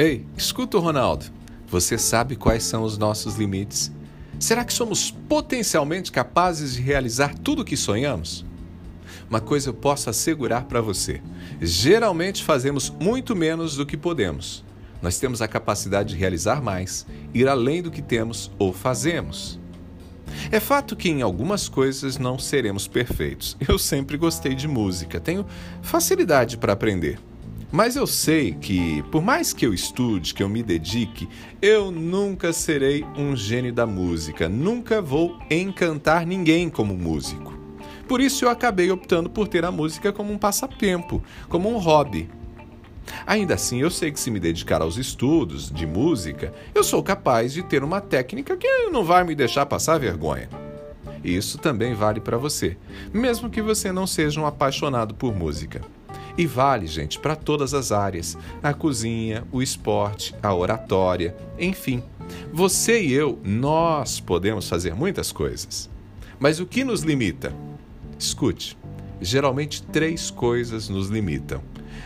Ei, escuta Ronaldo. Você sabe quais são os nossos limites? Será que somos potencialmente capazes de realizar tudo o que sonhamos? Uma coisa eu posso assegurar para você: geralmente fazemos muito menos do que podemos. Nós temos a capacidade de realizar mais, ir além do que temos ou fazemos. É fato que em algumas coisas não seremos perfeitos. Eu sempre gostei de música, tenho facilidade para aprender. Mas eu sei que, por mais que eu estude, que eu me dedique, eu nunca serei um gênio da música, nunca vou encantar ninguém como músico. Por isso eu acabei optando por ter a música como um passatempo, como um hobby. Ainda assim, eu sei que se me dedicar aos estudos de música, eu sou capaz de ter uma técnica que não vai me deixar passar vergonha. Isso também vale para você, mesmo que você não seja um apaixonado por música. E vale, gente, para todas as áreas: a cozinha, o esporte, a oratória, enfim. Você e eu, nós podemos fazer muitas coisas. Mas o que nos limita? Escute, geralmente três coisas nos limitam.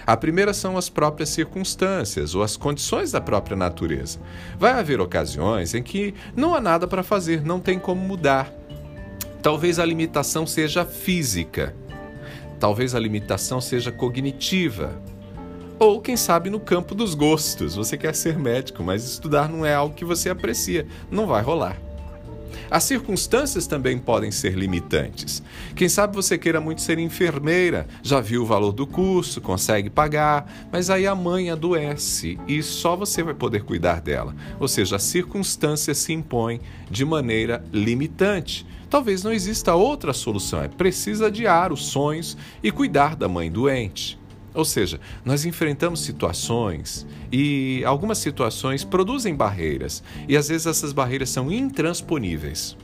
A primeira são as próprias circunstâncias ou as condições da própria natureza. Vai haver ocasiões em que não há nada para fazer, não tem como mudar. Talvez a limitação seja física, Talvez a limitação seja cognitiva. Ou, quem sabe, no campo dos gostos. Você quer ser médico, mas estudar não é algo que você aprecia. Não vai rolar. As circunstâncias também podem ser limitantes. Quem sabe você queira muito ser enfermeira, já viu o valor do curso, consegue pagar, mas aí a mãe adoece e só você vai poder cuidar dela. Ou seja, a circunstância se impõe de maneira limitante. Talvez não exista outra solução, é preciso adiar os sonhos e cuidar da mãe doente. Ou seja, nós enfrentamos situações e algumas situações produzem barreiras, e às vezes essas barreiras são intransponíveis.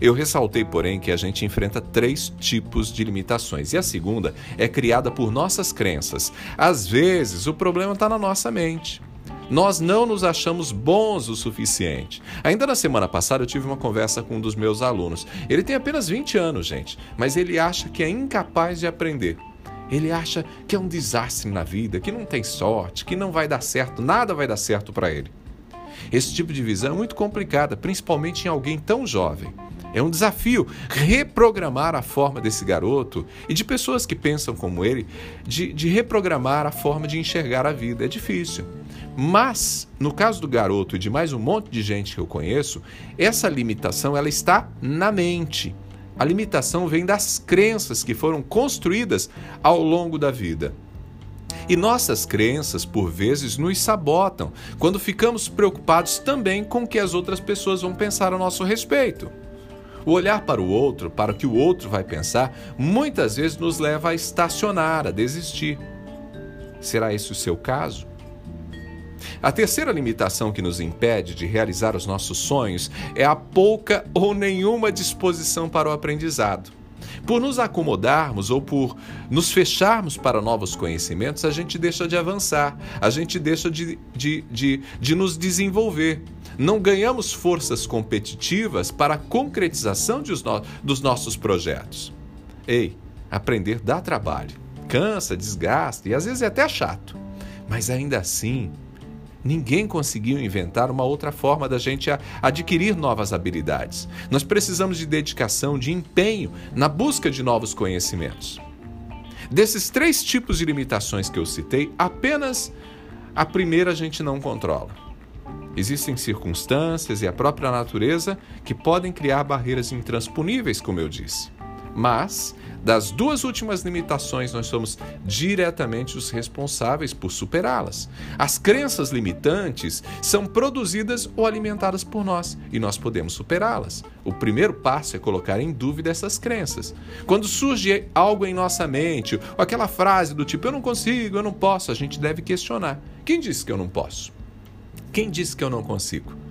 Eu ressaltei, porém, que a gente enfrenta três tipos de limitações, e a segunda é criada por nossas crenças. Às vezes, o problema está na nossa mente. Nós não nos achamos bons o suficiente. Ainda na semana passada eu tive uma conversa com um dos meus alunos. Ele tem apenas 20 anos, gente, mas ele acha que é incapaz de aprender. Ele acha que é um desastre na vida, que não tem sorte, que não vai dar certo, nada vai dar certo para ele. Esse tipo de visão é muito complicada, principalmente em alguém tão jovem. É um desafio reprogramar a forma desse garoto e de pessoas que pensam como ele, de, de reprogramar a forma de enxergar a vida. É difícil. Mas, no caso do garoto e de mais um monte de gente que eu conheço, essa limitação ela está na mente. A limitação vem das crenças que foram construídas ao longo da vida. E nossas crenças, por vezes, nos sabotam quando ficamos preocupados também com o que as outras pessoas vão pensar a nosso respeito. O olhar para o outro, para o que o outro vai pensar, muitas vezes nos leva a estacionar, a desistir. Será esse o seu caso? A terceira limitação que nos impede de realizar os nossos sonhos é a pouca ou nenhuma disposição para o aprendizado. Por nos acomodarmos ou por nos fecharmos para novos conhecimentos, a gente deixa de avançar, a gente deixa de, de, de, de nos desenvolver. Não ganhamos forças competitivas para a concretização no, dos nossos projetos. Ei, aprender dá trabalho, cansa, desgasta e às vezes é até chato. Mas ainda assim, Ninguém conseguiu inventar uma outra forma da gente adquirir novas habilidades. Nós precisamos de dedicação, de empenho na busca de novos conhecimentos. Desses três tipos de limitações que eu citei, apenas a primeira a gente não controla. Existem circunstâncias e a própria natureza que podem criar barreiras intransponíveis, como eu disse. Mas das duas últimas limitações, nós somos diretamente os responsáveis por superá-las. As crenças limitantes são produzidas ou alimentadas por nós e nós podemos superá-las. O primeiro passo é colocar em dúvida essas crenças. Quando surge algo em nossa mente, ou aquela frase do tipo eu não consigo, eu não posso, a gente deve questionar: quem disse que eu não posso? Quem disse que eu não consigo?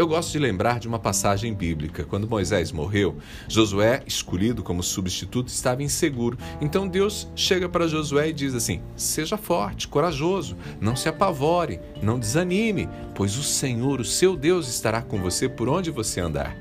Eu gosto de lembrar de uma passagem bíblica. Quando Moisés morreu, Josué, escolhido como substituto, estava inseguro. Então Deus chega para Josué e diz assim: Seja forte, corajoso, não se apavore, não desanime, pois o Senhor, o seu Deus, estará com você por onde você andar.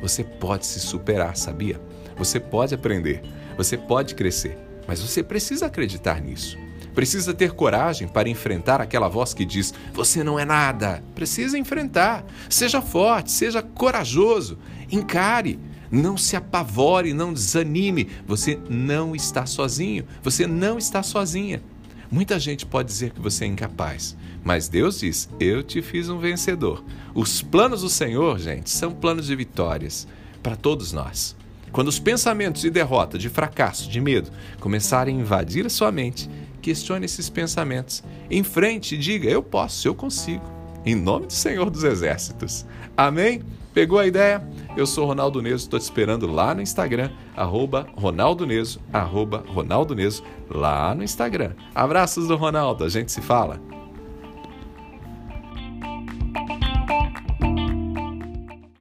Você pode se superar, sabia? Você pode aprender, você pode crescer, mas você precisa acreditar nisso. Precisa ter coragem para enfrentar aquela voz que diz: Você não é nada. Precisa enfrentar. Seja forte, seja corajoso. Encare. Não se apavore, não desanime. Você não está sozinho. Você não está sozinha. Muita gente pode dizer que você é incapaz, mas Deus diz: Eu te fiz um vencedor. Os planos do Senhor, gente, são planos de vitórias para todos nós. Quando os pensamentos de derrota, de fracasso, de medo começarem a invadir a sua mente, questione esses pensamentos. Enfrente e diga: Eu posso, eu consigo. Em nome do Senhor dos Exércitos. Amém? Pegou a ideia? Eu sou Ronaldo Neso, estou te esperando lá no Instagram, arroba Ronaldo Neso, arroba Ronaldo Neso, lá no Instagram. Abraços do Ronaldo, a gente se fala.